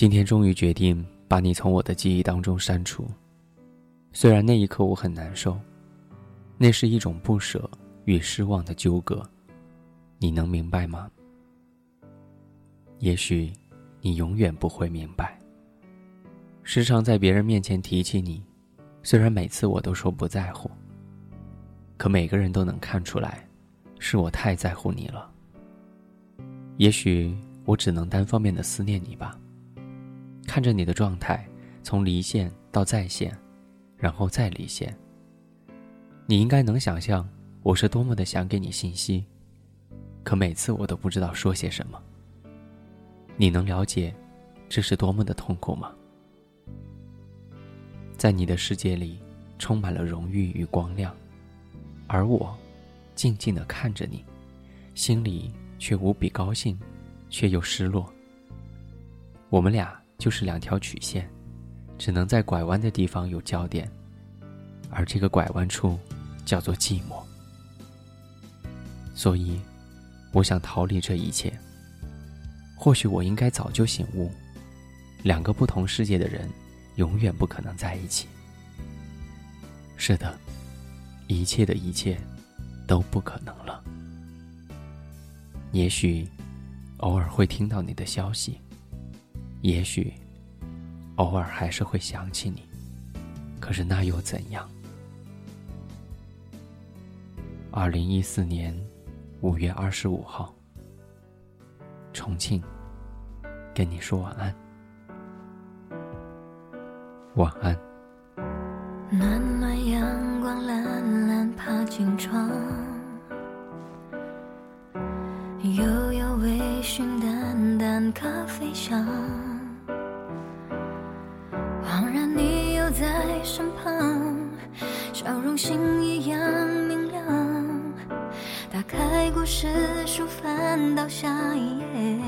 今天终于决定把你从我的记忆当中删除。虽然那一刻我很难受，那是一种不舍与失望的纠葛，你能明白吗？也许，你永远不会明白。时常在别人面前提起你，虽然每次我都说不在乎，可每个人都能看出来，是我太在乎你了。也许我只能单方面的思念你吧，看着你的状态从离线到在线。然后再离线。你应该能想象我是多么的想给你信息，可每次我都不知道说些什么。你能了解这是多么的痛苦吗？在你的世界里充满了荣誉与光亮，而我静静的看着你，心里却无比高兴，却又失落。我们俩就是两条曲线。只能在拐弯的地方有交点，而这个拐弯处叫做寂寞。所以，我想逃离这一切。或许我应该早就醒悟，两个不同世界的人，永远不可能在一起。是的，一切的一切，都不可能了。也许，偶尔会听到你的消息，也许。偶尔还是会想起你，可是那又怎样？二零一四年五月二十五号，重庆，跟你说晚安，晚安。暖暖阳光，懒懒爬进窗，悠悠微醺，淡淡咖啡香。在身旁，笑容星一样明亮。打开故事书，翻到下一页。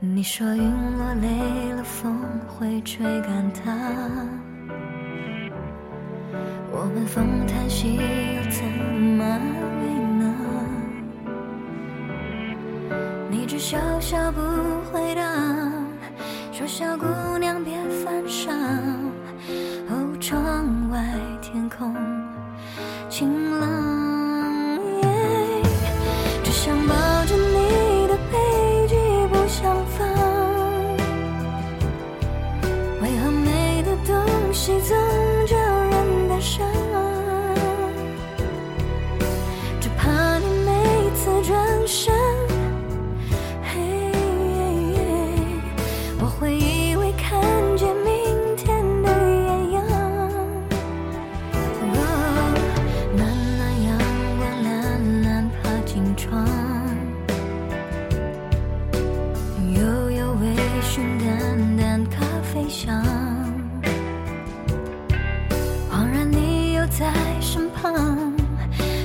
你说云落累了，风会吹干它。我们风叹息，又怎么安慰呢？你只笑笑不回答。说小姑娘别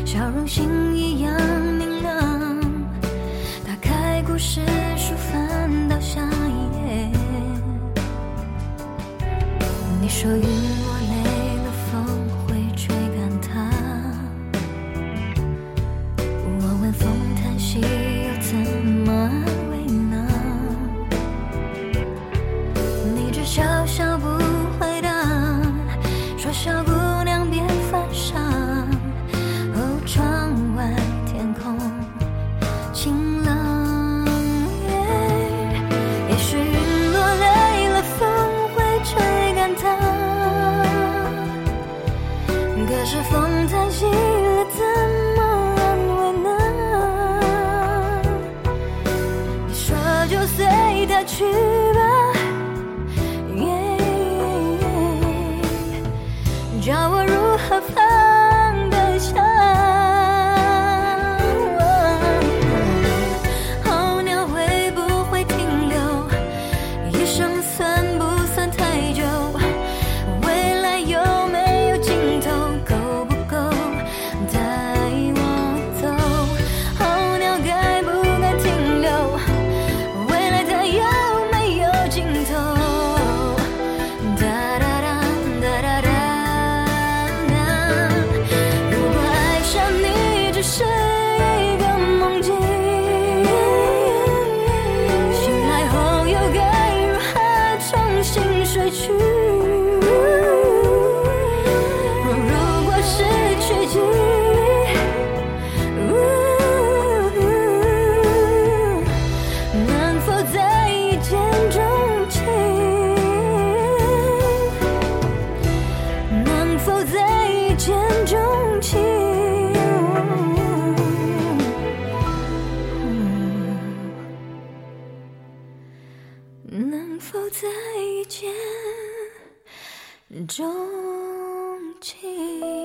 笑容星一样明亮。打开故事书，翻到下一页。你说与我叫我如何放得下？否再见？钟情。